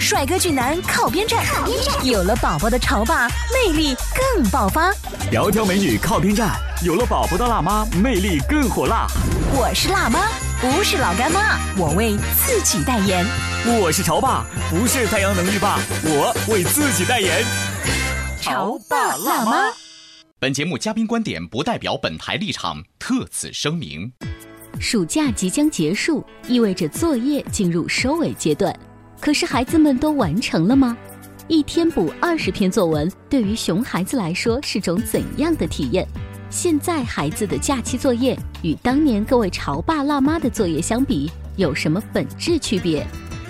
帅哥俊男靠边站，有了宝宝的潮爸魅力更爆发。窈窕美女靠边站，有了宝宝的辣妈魅力更火辣。我是辣妈，不是老干妈，我为自己代言。我是潮爸，不是太阳能浴霸，我为自己代言。潮爸辣妈。本节目嘉宾观点不代表本台立场，特此声明。暑假即将结束，意味着作业进入收尾阶段。可是孩子们都完成了吗？一天补二十篇作文，对于熊孩子来说是种怎样的体验？现在孩子的假期作业与当年各位潮爸辣妈的作业相比，有什么本质区别？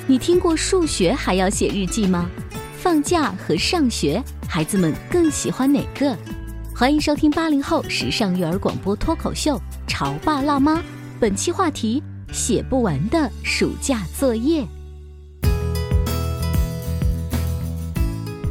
你听过数学还要写日记吗？放假和上学，孩子们更喜欢哪个？欢迎收听八零后时尚育儿广播脱口秀《潮爸辣妈》，本期话题：写不完的暑假作业。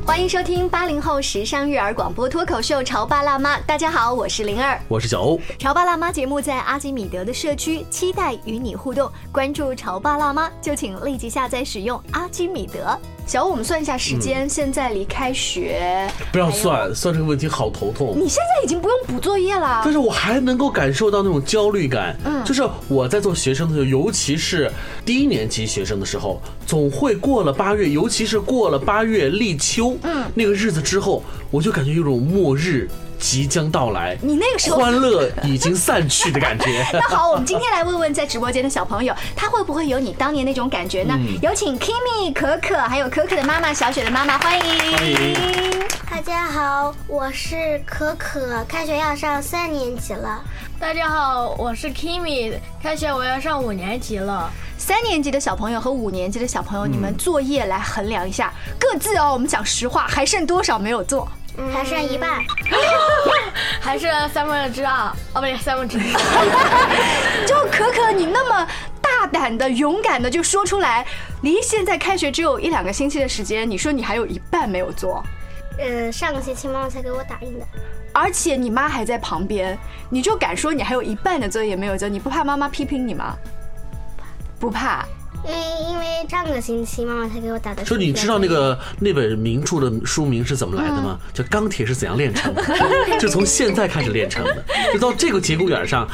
欢迎收听八零后时尚育儿广播脱口秀《潮爸辣妈》，大家好，我是灵儿，我是小欧。潮爸辣妈节目在阿基米德的社区，期待与你互动。关注潮爸辣妈，就请立即下载使用阿基米德。小欧，我们算一下时间，现在离开学不要算，算这个问题好头痛。你现在已经不用补作业了，但是我还能够感受到那种焦虑感。嗯，就是我在做学生的时候，尤其是低年级学生的时候，总会过了八月，尤其是过了八月立秋，嗯，那个日子之后，我就感觉有种末日。即将到来，你那个时候欢乐已经散去的感觉。那好，我们今天来问问在直播间的小朋友，他会不会有你当年那种感觉呢？有请 Kimi 可可，还有可可的妈妈小雪的妈妈，欢迎。欢迎。大家好，我是可可，开学要上三年级了。大家好，我是 Kimi，开学我要上五年级了。三年级的小朋友和五年级的小朋友，你们作业来衡量一下，各自哦，我们讲实话，还剩多少没有做？还剩一半，还剩三分之二，哦不对，三分之一。就可可，你那么大胆的、勇敢的就说出来，离现在开学只有一两个星期的时间，你说你还有一半没有做？嗯，上个星期妈妈才给我打印的，而且你妈还在旁边，你就敢说你还有一半的作业没有做？你不怕妈妈批评你吗？不怕。因为因为上个星期妈妈才给我打的。说你知道那个那本名著的书名是怎么来的吗？叫《钢铁是怎样炼成的》，就从现在开始炼成的。就到这个节骨眼上，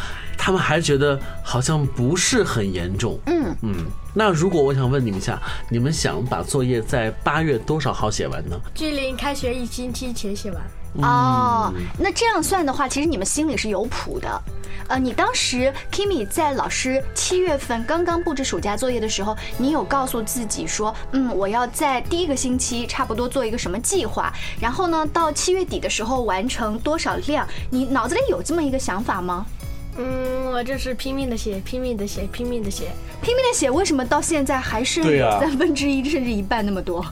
他们还觉得好像不是很严重。嗯嗯。那如果我想问你们一下，你们想把作业在八月多少号写完呢？距离开学一星期前写完。哦，那这样算的话，其实你们心里是有谱的。呃，你当时 Kimi 在老师七月份刚刚布置暑假作业的时候，你有告诉自己说，嗯，我要在第一个星期差不多做一个什么计划，然后呢，到七月底的时候完成多少量？你脑子里有这么一个想法吗？嗯，我就是拼命的写，拼命的写，拼命的写，拼命的写。为什么到现在还是三分之一甚至一半那么多？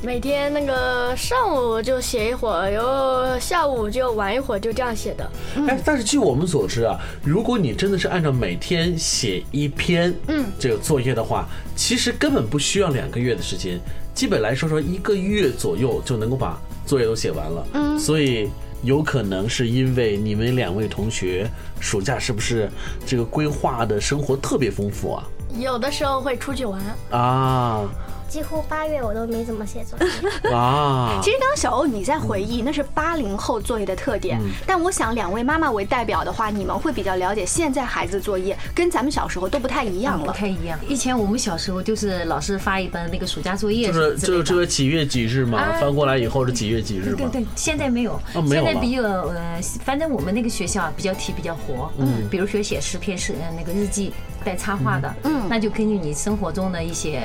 每天那个上午就写一会儿，然后下午就玩一会儿，就这样写的。哎，但是据我们所知啊，如果你真的是按照每天写一篇，嗯，这个作业的话，其实根本不需要两个月的时间，基本来说说一个月左右就能够把作业都写完了。嗯，所以有可能是因为你们两位同学暑假是不是这个规划的生活特别丰富啊？有的时候会出去玩啊。几乎八月我都没怎么写作业 啊。其实刚刚小欧你在回忆，那是八零后作业的特点。但我想两位妈妈为代表的话，你们会比较了解现在孩子作业跟咱们小时候都不太一样了。不太一样。以前我们小时候就是老师发一本那个暑假作业，就是就是这个几月几日嘛，翻过来以后是几月几日嘛。对对，现在没有。现在比较呃，反正我们那个学校比较题比较活。嗯。比如说写十篇是那个日记。带插画的，嗯，那就根据你生活中的一些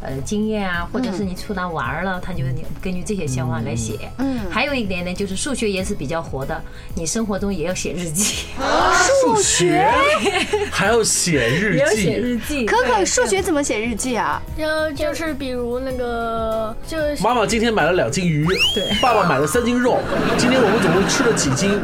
呃经验啊，或者是你出来玩儿了，他就根据这些想法来写。嗯，还有一点呢，就是数学也是比较活的，你生活中也要写日记。数学还要写日也要写记，日记。可可数学怎么写日记啊？就就是比如那个就是妈妈今天买了两斤鱼，对爸爸买了三斤肉，今天我们总共吃了几斤？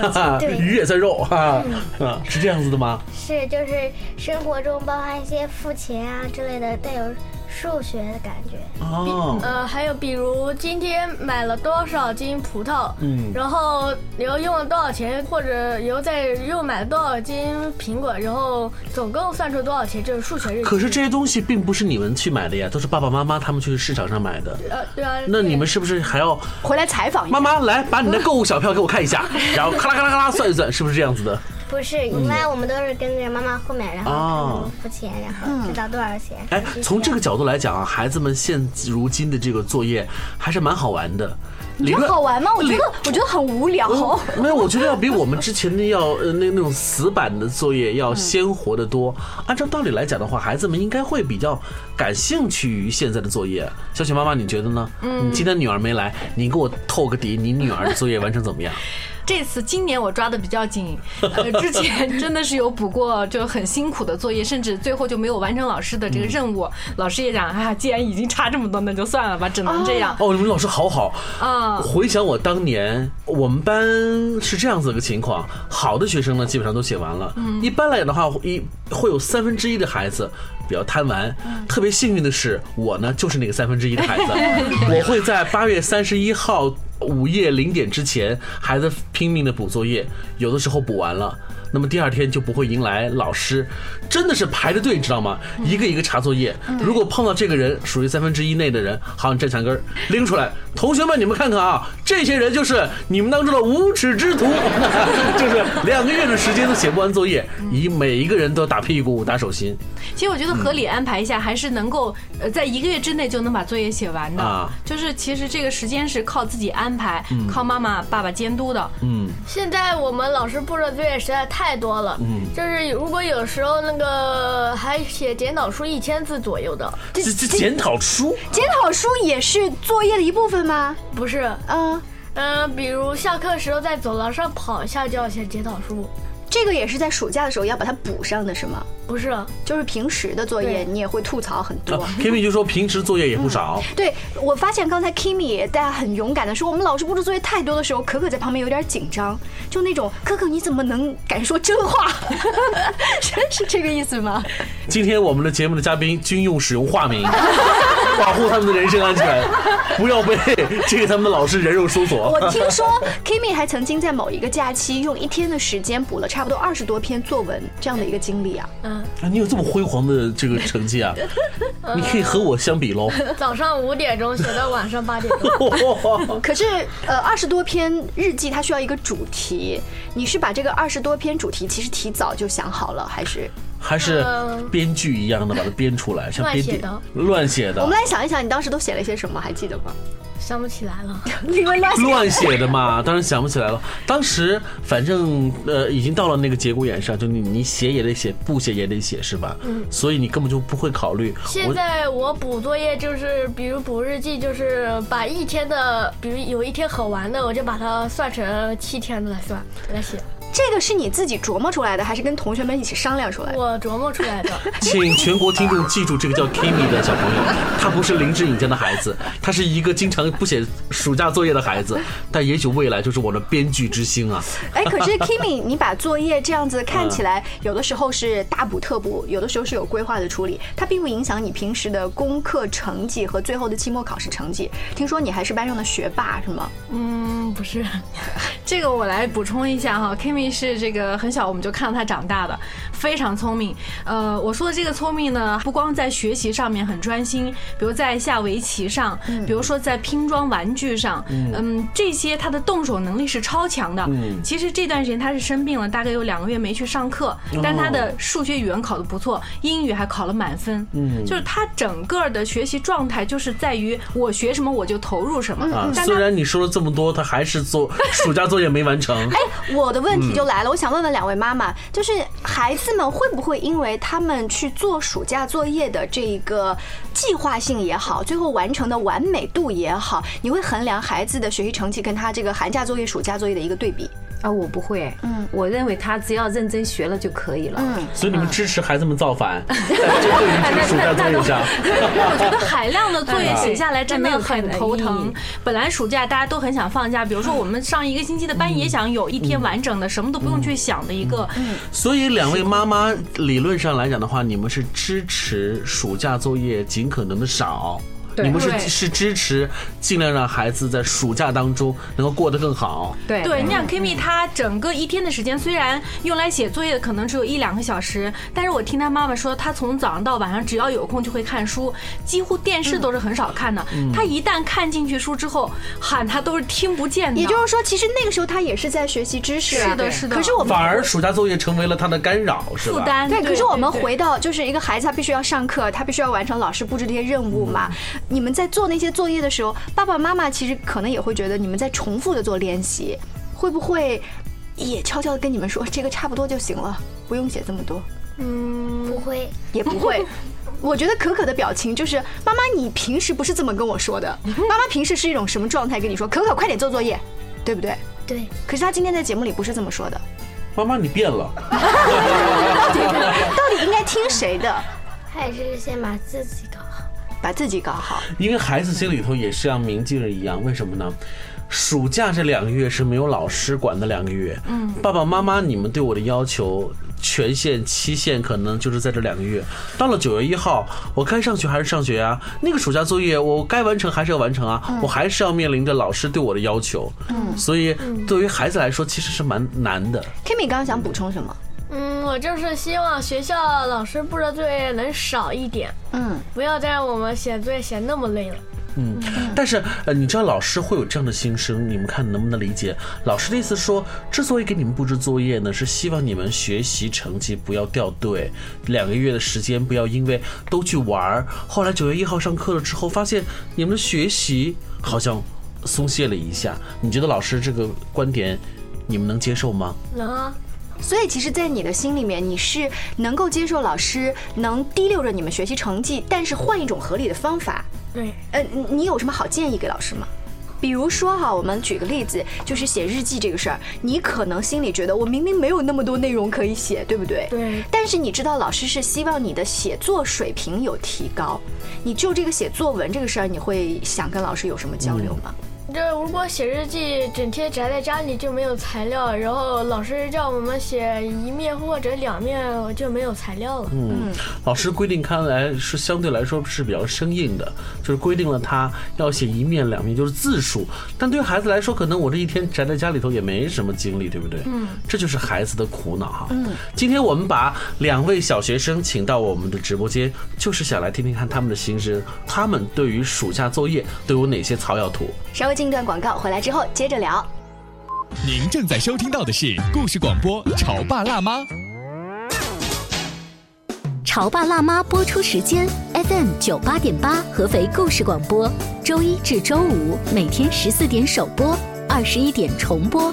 哈哈，鱼也在肉哈，啊，是这样子的吗？是就是生活中包含一些付钱啊之类的，带有数学的感觉。哦，呃，还有比如今天买了多少斤葡萄，嗯然后又用了多少钱，或者又再又买了多少斤苹果，然后总共算出多少钱，就是数学。可是这些东西并不是你们去买的呀，都是爸爸妈妈他们去市场上买的。呃，对啊，那你们是不是还要回来采访一下。妈妈来把你的购物小票给我看一下，然后咔啦咔啦咔啦算一算，是不是这样子的？不是，一般我们都是跟着妈妈后面，然后付钱，然后知道多少钱。哎，从这个角度来讲啊，孩子们现如今的这个作业还是蛮好玩的。你觉理论得好玩吗？我觉得我觉得很无聊。没有，我觉得要比我们之前的要呃那那种死板的作业要鲜活的多。按照道理来讲的话，孩子们应该会比较感兴趣于现在的作业。小雪妈妈，你觉得呢？嗯，你今天女儿没来，你给我透个底，你女儿的作业完成怎么样？这次今年我抓的比较紧，呃，之前真的是有补过就很辛苦的作业，甚至最后就没有完成老师的这个任务。老师也讲，啊，既然已经差这么多，那就算了吧，只能这样哦，你们老师好好啊。回想我当年，我们班是这样子的情况，好的学生呢基本上都写完了。一般来讲的话，一会有三分之一的孩子比较贪玩。特别幸运的是，我呢就是那个三分之一的孩子，我会在八月三十一号午夜零点之前，还在拼命的补作业，有的时候补完了。那么第二天就不会迎来老师，真的是排着队，知道吗？一个一个查作业。如果碰到这个人属于三分之一内的人，好，你站墙根儿拎出来，同学们你们看看啊，这些人就是你们当中的无耻之徒，就是两个月的时间都写不完作业，以每一个人都打屁股打手心其实我觉得合理安排一下，还是能够呃在一个月之内就能把作业写完的。啊就是其实这个时间是靠自己安排，靠妈妈爸爸监督的。嗯，现在我们老师布置的作业实在太多了，嗯，就是如果有时候那个还写检讨书一千字左右的，这这检讨书？检讨书也是作业的一部分吗？不是，嗯，嗯、比如下课时候在走廊上跑一下就要写检讨书，这个也是在暑假的时候要把它补上的是吗？不是，就是平时的作业你也会吐槽很多。啊，Kimi 就说平时作业也不少，对，我发现刚才 Kimi 也大家很勇敢的说，我们老师布置作业太多的时候，可可在旁边有点紧张，就那种可可你怎么能敢说真话？真 是这个意思吗？今天我们的节目的嘉宾均用使用化名，保护他们的人身安全，不要被这个他们的老师人肉搜索。我听说 Kimi 还曾经在某一个假期用一天的时间补了差不多二十多篇作文，这样的一个经历啊。嗯，啊，你有这么辉煌的这个成绩啊？你可以和我相比喽。早上五点钟写到晚上八点钟，可是，呃，二十多篇日记它需要一个主题，你是把这个二十多篇主题其实提早就想好了，还是？还是编剧一样的把它编出来，像编电乱写的乱写的我们来想一想，你当时都写了些什么，还记得吗？想不起来了。因为乱写乱写的嘛，当然想不起来了。当时反正呃已经到了那个节骨眼上，就你你写也得写，不写也得写，是吧？嗯。所以你根本就不会考虑。现在我补作业就是，比如补日记，就是把一天的，比如有一天很完的，我就把它算成七天的来算来写，这个是你自己琢磨出来的，还是跟同学们一起商量出来的？我琢磨出来的。请全国听众记住，这个叫 Kimi 的小朋友，他不是林志颖家的孩子，他是一个经常不写暑假作业的孩子，但也许未来就是我的编剧之星啊！哎，可是 Kimi，你把作业这样子看起来，有的时候是大补特补，有的时候是有规划的处理，它并不影响你平时的功课成绩和最后的期末考试成绩。听说你还是班上的学霸是吗？嗯，不是，这个我来补充一下哈，Kimi 是这个很小我们就看到他长大的，非常聪明。呃，我说的这个聪明呢，不光在学习上面很专心，比如在下围棋上，比如说在拼装玩具上，嗯，这些他的动手能力是超强的。其实这段时间他是生病了，大概有两个月没去上课，但他的数学、语文考得不错，英语还考了满分。嗯，就是他整个的学习状态就是在于我学什么我就投入什么。啊，虽然你说了这么多，他还是做暑假作业没完成。哎，我的问题题就来了，我想问问两位妈妈，就是孩子们会不会因为他们去做暑假作业的这一个计划性也好，最后完成的完美度也好，你会衡量孩子的学习成绩跟他这个寒假作业、暑假作业的一个对比？啊，我不会，嗯，我认为他只要认真学了就可以了，嗯，所以你们支持孩子们造反，在这个暑假作业上。我觉得海量的作业写下来真的很头疼。本来暑假大家都很想放假，比如说我们上一个星期的班也想有一天完整的，什么都不用去想的一个。嗯所以两位妈妈理论上来讲的话，你们是支持暑假作业尽可能的少。你们是是支持尽量让孩子在暑假当中能够过得更好。对对，你想 Kimi 他整个一天的时间虽然用来写作业的可能只有一两个小时，但是我听他妈妈说，他从早上到晚上只要有空就会看书，几乎电视都是很少看的。他一旦看进去书之后，喊他都是听不见的。也就是说，其实那个时候他也是在学习知识。是的，是的。可是我们反而暑假作业成为了他的干扰，是吧？负担。对，可是我们回到就是一个孩子，他必须要上课，他必须要完成老师布置这些任务嘛。你们在做那些作业的时候，爸爸妈妈其实可能也会觉得你们在重复的做练习，会不会也悄悄的跟你们说这个差不多就行了，不用写这么多？嗯，不会，也不会。我觉得可可的表情就是妈妈，你平时不是这么跟我说的。妈妈平时是一种什么状态跟你说？可可快点做作业，对不对？对。可是她今天在节目里不是这么说的。妈妈，你变了。到底应该听谁的？还是先把自己搞。把自己搞好，因为孩子心里头也是像明镜儿一样，为什么呢？暑假这两个月是没有老师管的两个月，嗯，爸爸妈妈你们对我的要求权限期限可能就是在这两个月。到了九月一号，我该上学还是上学啊？那个暑假作业我该完成还是要完成啊？我还是要面临着老师对我的要求，嗯，所以对于孩子来说其实是蛮难的。Kimi 刚刚想补充什么？嗯，我就是希望学校老师布的作业能少一点，嗯，不要再让我们写作业写那么累了。嗯，但是呃，你知道老师会有这样的心声，你们看能不能理解？老师的意思说，之所以给你们布置作业呢，是希望你们学习成绩不要掉队，两个月的时间不要因为都去玩儿，后来九月一号上课了之后，发现你们的学习好像松懈了一下。你觉得老师这个观点，你们能接受吗？能啊。所以，其实，在你的心里面，你是能够接受老师能提溜着你们学习成绩，但是换一种合理的方法。对，呃，你有什么好建议给老师吗？比如说哈，我们举个例子，就是写日记这个事儿，你可能心里觉得我明明没有那么多内容可以写，对不对？对。但是你知道，老师是希望你的写作水平有提高。你就这个写作文这个事儿，你会想跟老师有什么交流吗？这如果写日记，整天宅在家里就没有材料，然后老师叫我们写一面或者两面，就没有材料了。嗯，老师规定看来是相对来说是比较生硬的，就是规定了他要写一面两面，就是字数。但对孩子来说，可能我这一天宅在家里头也没什么精力，对不对？嗯，这就是孩子的苦恼哈。嗯，今天我们把两位小学生请到我们的直播间，就是想来听听看他们的心声，他们对于暑假作业都有哪些草药图？稍微。进段广告，回来之后接着聊。您正在收听到的是故事广播《潮爸辣妈》。潮爸辣妈播出时间：FM 九八点八，合肥故事广播，周一至周五每天十四点首播，二十一点重播。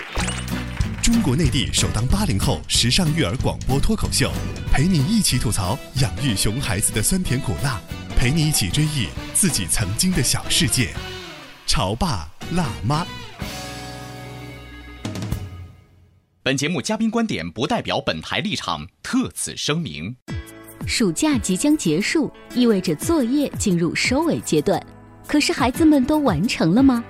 中国内地首档八零后时尚育儿广播脱口秀，陪你一起吐槽养育熊孩子的酸甜苦辣，陪你一起追忆自己曾经的小世界。潮爸辣妈。本节目嘉宾观点不代表本台立场，特此声明。暑假即将结束，意味着作业进入收尾阶段。可是孩子们都完成了吗？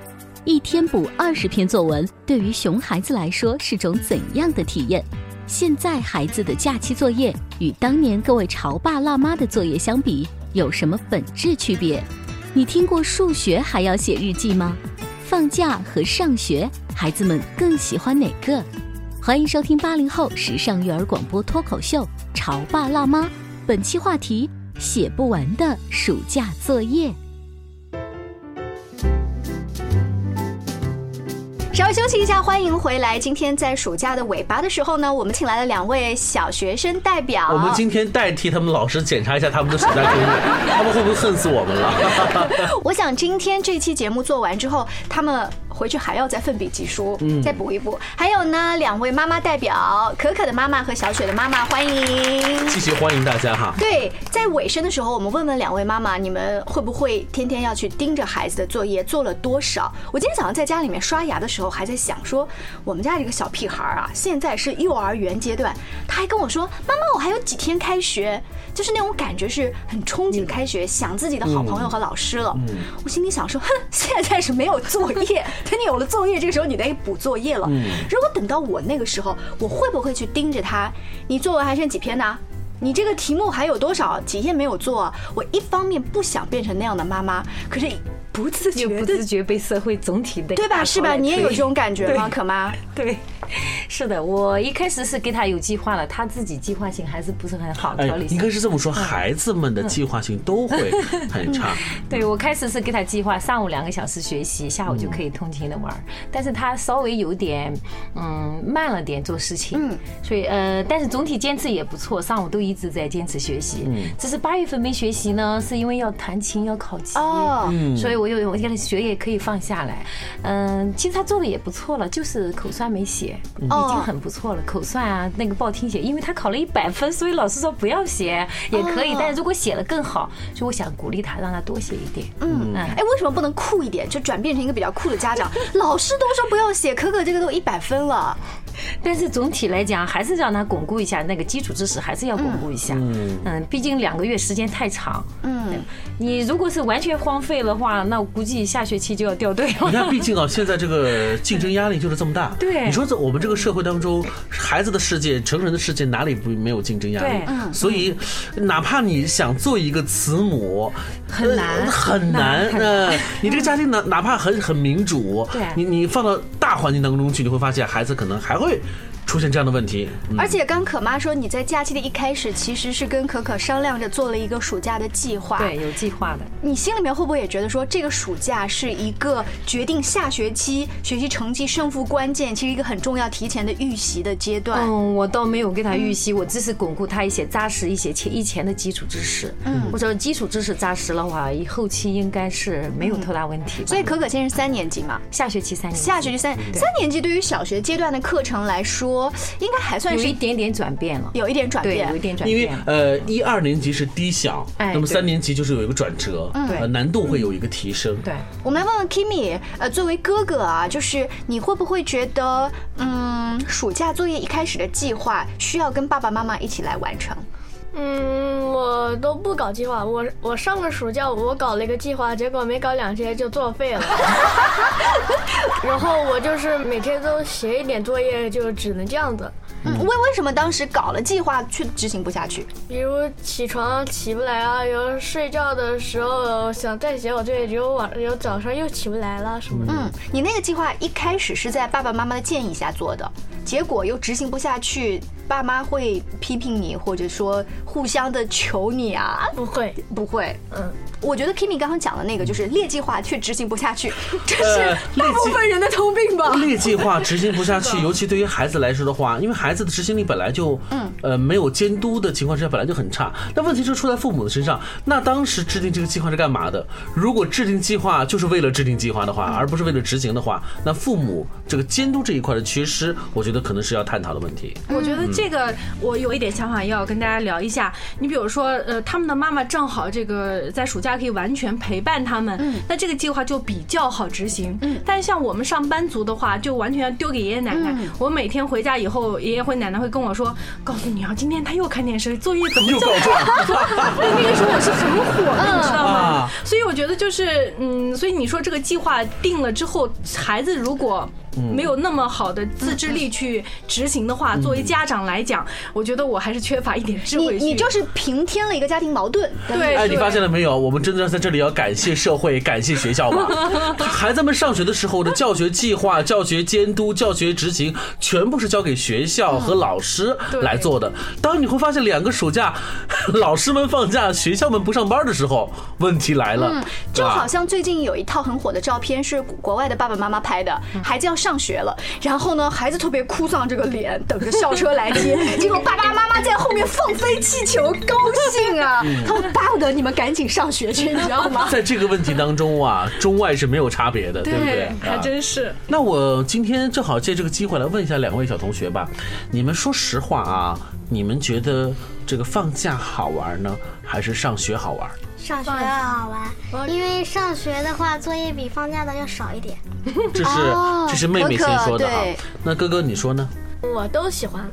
一天补二十篇作文，对于熊孩子来说是种怎样的体验？现在孩子的假期作业与当年各位潮爸辣妈的作业相比，有什么本质区别？你听过数学还要写日记吗？放假和上学，孩子们更喜欢哪个？欢迎收听八零后时尚育儿广播脱口秀《潮爸辣妈》，本期话题：写不完的暑假作业。稍微休息一下，欢迎回来。今天在暑假的尾巴的时候呢，我们请来了两位小学生代表。我们今天代替他们老师检查一下他们的暑假作业，他们会不会恨死我们了？我想今天这期节目做完之后，他们。回去还要再奋笔疾书，嗯再补一补。还有呢，两位妈妈代表，可可的妈妈和小雪的妈妈，欢迎，继续欢迎大家哈。对，在尾声的时候，我们问问两位妈妈，你们会不会天天要去盯着孩子的作业做了多少？我今天早上在家里面刷牙的时候，还在想说，我们家这个小屁孩啊，现在是幼儿园阶段，他还跟我说，妈妈，我还有几天开学，就是那种感觉是很憧憬开学，想自己的好朋友和老师了。我心里想说，哼，现在是没有作业。等你有了作业，这个时候你得补作业了。如果等到我那个时候，我会不会去盯着他？你作文还剩几篇呢？你这个题目还有多少几页没有做？我一方面不想变成那样的妈妈，可是不自觉不自觉被社会总体的对吧？是吧？你也有这种感觉吗？可妈？对。是的，我一开始是给他有计划了，他自己计划性还是不是很好，条理应该是这么说，孩子们的计划性都会很 差。对我开始是给他计划上午两个小时学习，下午就可以通勤的玩，但是他稍微有点嗯慢了点做事情，所以呃，但是总体坚持也不错，上午都一直在坚持学习。只是八月份没学习呢，是因为要弹琴要考级哦，所以我有我现在学业可以放下来。嗯，其实他做的也不错了，就是口算没写。已经很不错了，口算啊，那个报听写，因为他考了一百分，所以老师说不要写也可以，但是如果写了更好，所以我想鼓励他，让他多写一点。嗯，哎，为什么不能酷一点，就转变成一个比较酷的家长？老师都说不要写，可可这个都一百分了。但是总体来讲，还是让他巩固一下那个基础知识，还是要巩固一下。嗯嗯，毕竟两个月时间太长。嗯，你如果是完全荒废的话，那我估计下学期就要掉队了。你看，毕竟啊，现在这个竞争压力就是这么大。对，你说在我们这个社会当中，孩子的世界、成人的世界哪里不没有竞争压力？对，所以哪怕你想做一个慈母，很难很难。呃，你这个家庭哪哪怕很很民主，对，你你放到大环境当中去，你会发现孩子可能还会。出现这样的问题，而且刚可妈说你在假期的一开始其实是跟可可商量着做了一个暑假的计划，对，有计划的。你心里面会不会也觉得说这个暑假是一个决定下学期学习成绩胜负关键，其实一个很重要提前的预习的阶段？嗯，我倒没有给他预习，我只是巩固他一些扎实一些前以前的基础知识。嗯，我说基础知识扎实的话，后期应该是没有太大问题。所以可可现在是三年级嘛，下学期三年，下学期三三年级对于小学阶段的课程来说。应该还算是有一点点转变了，有一点转变，有一点转变。因为呃，一二年级是低小，那么三年级就是有一个转折，呃，难度会有一个提升。对，我们来问问 Kimi，呃，作为哥哥啊，就是你会不会觉得，嗯，暑假作业一开始的计划需要跟爸爸妈妈一起来完成？嗯，我都不搞计划。我我上个暑假我搞了一个计划，结果没搞两天就作废了。然后我就是每天都写一点作业，就只能这样子。为为什么当时搞了计划却执行不下去？比如起床起不来啊，有睡觉的时候想再写我作业，有晚有早上又起不来了什么的。嗯，你那个计划一开始是在爸爸妈妈的建议下做的，结果又执行不下去。爸妈会批评你，或者说互相的求你啊？不会，不会。嗯，我觉得 Kimi 刚刚讲的那个就是列计划却执行不下去，这是大部分人的通病吧？列计划执行不下去，尤其对于孩子来说的话，因为孩子的执行力本来就，嗯，呃，没有监督的情况之下本来就很差。那问题是出在父母的身上。那当时制定这个计划是干嘛的？如果制定计划就是为了制定计划的话，而不是为了执行的话，那父母这个监督这一块的缺失，我觉得可能是要探讨的问题。我觉得这。个我有一点想法要跟大家聊一下。你比如说，呃，他们的妈妈正好这个在暑假可以完全陪伴他们，那这个计划就比较好执行。嗯但是像我们上班族的话，就完全要丢给爷爷奶奶。我每天回家以后，爷爷或奶奶会跟我说：“告诉你啊，今天他又看电视，作业怎么这么多？”那个时候我是很火的，你知道吗？所以我觉得就是，嗯，所以你说这个计划定了之后，孩子如果。没有那么好的自制力去执行的话，作为家长来讲，我觉得我还是缺乏一点智慧你。你就是平添了一个家庭矛盾。对，哎，你发现了没有？我们真的在这里要感谢社会，感谢学校吧。孩子们上学的时候的教学计划、教学监督、教学执行，全部是交给学校和老师来做的。当你会发现两个暑假，老师们放假，学校们不上班的时候，问题来了。嗯，就啊好像最近有一套很火的照片，是国外的爸爸妈妈拍的，孩子要上学了，然后呢，孩子特别哭丧这个脸，等着校车来接，结果爸爸妈妈在后面放飞气球，高兴啊，他们巴不得你们赶紧上学去，你知道吗？在这个问题当中啊，中外是没有差别的，对不对？还啊真是。那我今天正好借这个机会来问一下两位小同学吧，你们说实话啊，你们觉得这个放假好玩呢，还是上学好玩？上学好玩，因为上学的话作业比放假的要少一点。这是哦这是妹妹先说的啊可可对。那哥哥你说呢？我都喜欢，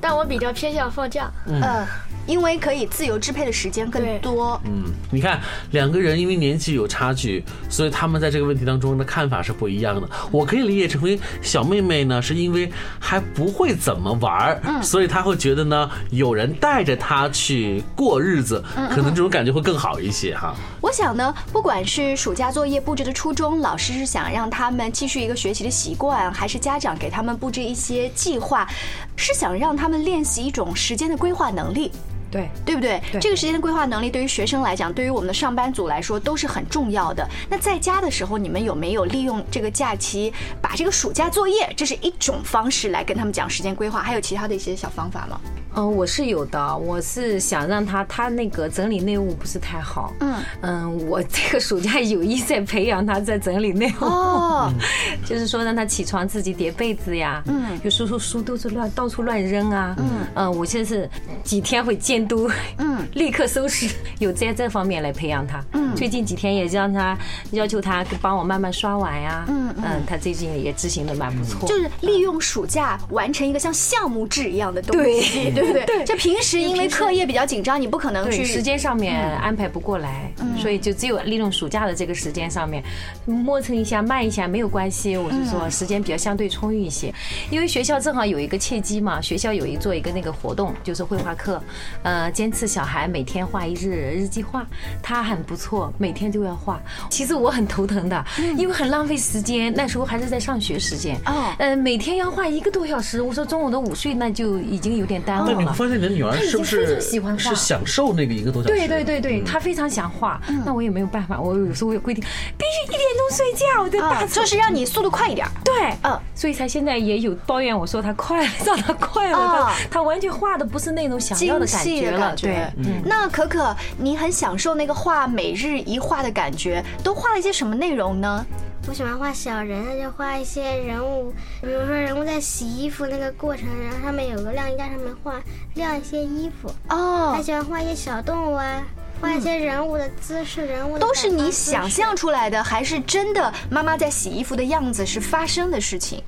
但我比较偏向放假。呃，因为可以自由支配的时间更多。嗯，你看两个人因为年纪有差距，所以他们在这个问题当中的看法是不一样的。我可以理解成为小妹妹呢，是因为还不会怎么玩儿，所以她会觉得呢，有人带着她去过日子，可能这种感觉会更好一些哈。我想呢，不管是暑假作业布置的初衷，老师是想让他们继续一个学习的习惯，还是家长给他们布置一些计划，是想让他们练习一种时间的规划能力。对，对不对？对这个时间的规划能力对于学生来讲，对于我们的上班族来说都是很重要的。那在家的时候，你们有没有利用这个假期，把这个暑假作业，这是一种方式来跟他们讲时间规划？还有其他的一些小方法吗？嗯，我是有的，我是想让他他那个整理内务不是太好。嗯嗯，我这个暑假有意在培养他在整理内务。哦，就是说让他起床自己叠被子呀，嗯有时候书都是乱到处乱扔啊，嗯嗯我现在是几天会监督，嗯，立刻收拾，有在这方面来培养他。嗯最近几天也让他要求他帮我慢慢刷碗呀，嗯嗯他最近也执行的蛮不错，就是利用暑假完成一个像项目制一样的东西，对不对？对这平时因为课业比较紧张，你不可能去时间上面安排不过来，所以就只有利用暑假的这个时间上面磨蹭一下、慢一下没有关系。我是说时间比较相对充裕一些，因为学校正好有一个契机嘛，学校有一做一个那个活动，就是绘画课，呃，坚持小孩每天画一日日记画，他很不错，每天都要画。其实我很头疼的，因为很浪费时间，那时候还是在上学时间，哦呃，每天要画一个多小时。我说中午的午睡，那就已经有点耽误了。那你会发现你的女儿她已经是不是非常喜欢画是享受那个一个多小时？对对对对，她非常想画，那我也没有办法，我有时候有规定，必须一点钟睡觉，我的大就是让你速度快一点。对，嗯所以他现在也有抱怨我说他快了，让他快了，啊他他完全画的不是那种想要的感觉了，对，嗯。那可可，你很享受那个画每日一画的感觉，都画了一些什么内容呢？我喜欢画小人，那就画一些人物，比如说人物在洗衣服那个过程，然后上面有个晾衣架，上面画晾一些衣服。哦还，喜欢画一些小动物啊，画一些人物的姿势，人物的都是你想象出来的，还是真的妈妈在洗衣服的样子是发生的事情？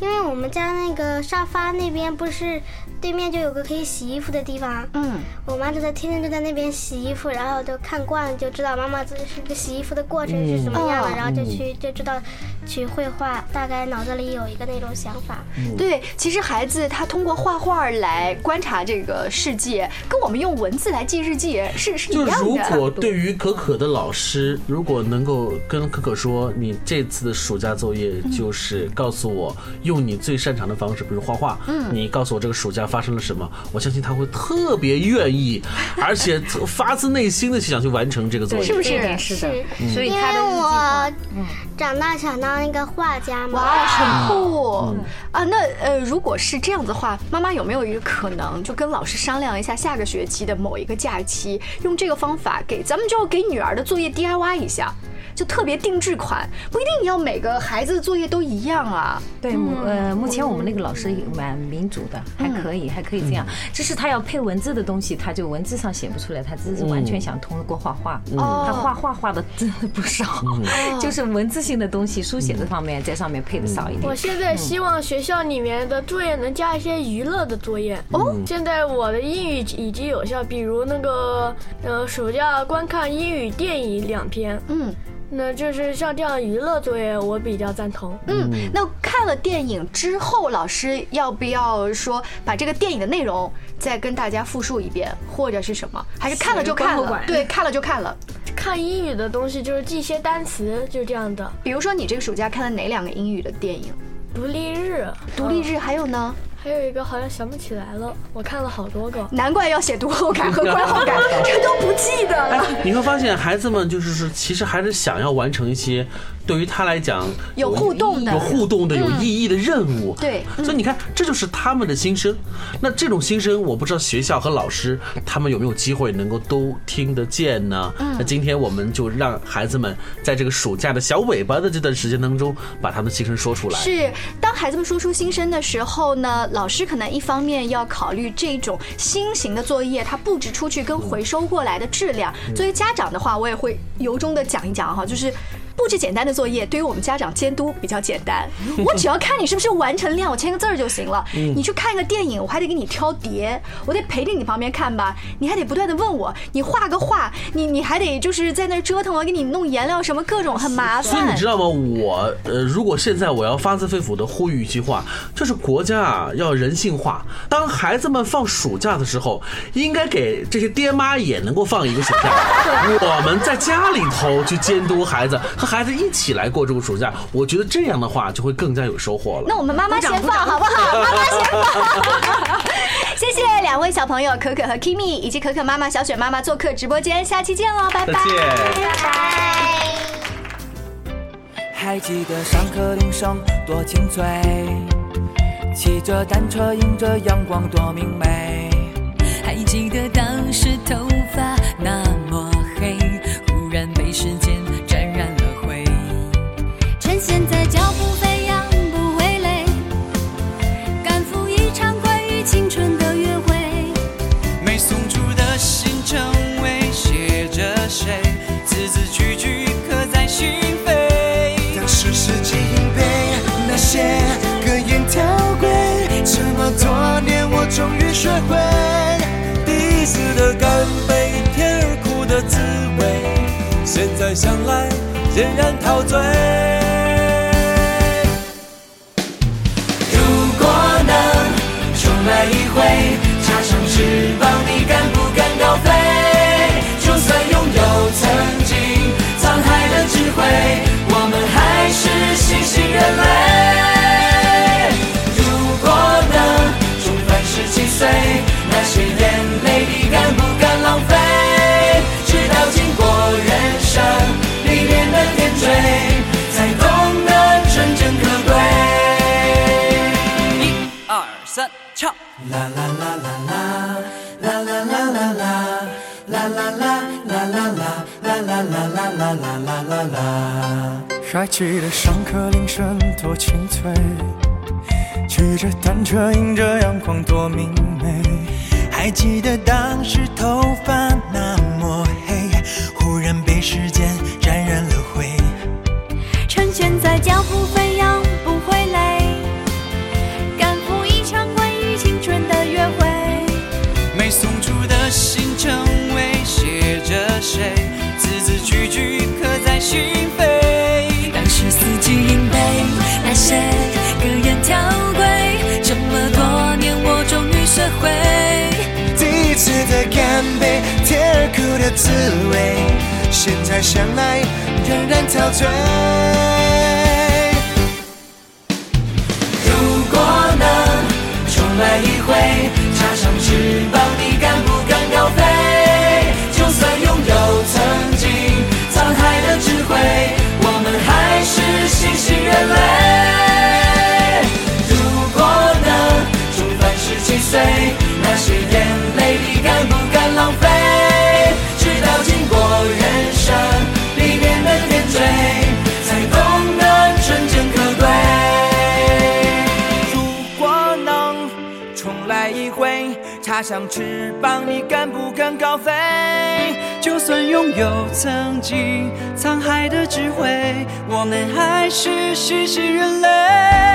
因为我们家那个沙发那边不是对面就有个可以洗衣服的地方，嗯，我妈就在天天就在那边洗衣服，然后就看惯了，就知道妈妈这是个洗衣服的过程是什么样的，嗯。然后就去就知道去绘画，大概脑子里有一个那种想法。对，其实孩子他通过画画来观察这个世界，跟我们用文字来记日记是是一就如样的。果对于可可的老师，如果能够跟可可说，你这次的暑假作业就是告诉我用你最擅长的方式，比如画画，嗯，你告诉我这个暑假发生了什么，我相信他会特别愿意，而且发自内心的想去完成这个作业，是不是？是的，所以因为他的日记画我长大想当一个画家嘛。哇，很酷。啊！那呃，如果是这样子的话，妈妈有没有一个可能，就跟老师商量一下，下个学期的某一个假期，用这个方法给咱们就给女儿的作业 DIY 一下，就特别定制款，不一定要每个孩子的作业都一样啊。对，目呃，目前我们那个老师也蛮民主的，还可以，还可以这样。只是他要配文字的东西，他就文字上写不出来，他只是完全想通过画画。哦。他画画画的真的不少，就是文字性的东西，书写这方面在上面配的少一点。我。现在希望学校里面的作业能加一些娱乐的作业。哦，现在我的英语已经有效，比如那个呃暑假观看英语电影两篇，嗯，那就是像这样娱乐作业，我比较赞同。嗯，那看了电影之后，老师要不要说把这个电影的内容再跟大家复述一遍，或者是什么？还是看了就看了？对，看了就看了。看英语的东西就是记一些单词，就这样的。比如说，你这个暑假看了哪两个英语的电影？独立日，独立日，还有呢？还有一个好像想不起来了，我看了好多个，难怪要写读后感和观后感，这都不记得了。你会发现，孩子们就是是，其实还是想要完成一些。对于他来讲，有互动的、有互动的、有意义的任务。对，所以你看，这就是他们的心声。那这种心声，我不知道学校和老师他们有没有机会能够都听得见呢？那今天我们就让孩子们在这个暑假的小尾巴的这段时间当中，把他们的心声说出来。是，当孩子们说出心声的时候呢，老师可能一方面要考虑这种新型的作业，它布置出去跟回收过来的质量。作为家长的话，我也会由衷的讲一讲哈，就是。布置简单的作业，对于我们家长监督比较简单。我只要看你是不是完成量，我签个字儿就行了。你去看个电影，我还得给你挑碟，我得陪着你旁边看吧。你还得不断的问我，你画个画，你你还得就是在那折腾我，给你弄颜料什么各种很麻烦。所以你知道吗？我呃，如果现在我要发自肺腑的呼吁一句话，就是国家啊要人性化。当孩子们放暑假的时候，应该给这些爹妈也能够放一个暑假。我们在家里头去监督孩子。和孩子一起来过这个暑假，我觉得这样的话就会更加有收获了。那我们妈妈先放好不好？妈妈先放。谢谢两位小朋友可可和 Kimi 以及可可妈妈小雪妈妈做客直播间，下期见喽，拜拜。拜拜。还记得上课铃声多清脆，骑着单车迎着阳光多明媚，还记得当时头还记得上课铃声多清脆，骑着单车迎着阳光多明媚。还记得当时头发那滋味，现在想来仍然陶醉。如果能重来一回，插上翅膀，你敢不敢高飞？就算拥有曾经沧海的智慧，我们还是新兴人类。插上翅膀，你敢不敢高飞？就算拥有曾经沧海的智慧，我们还是新兴人类。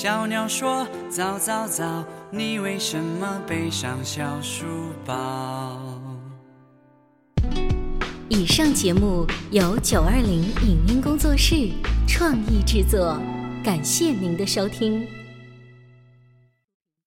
小鸟说：早早早，你为什么背上小书包？以上节目由九二零影音工作室创意制作，感谢您的收听。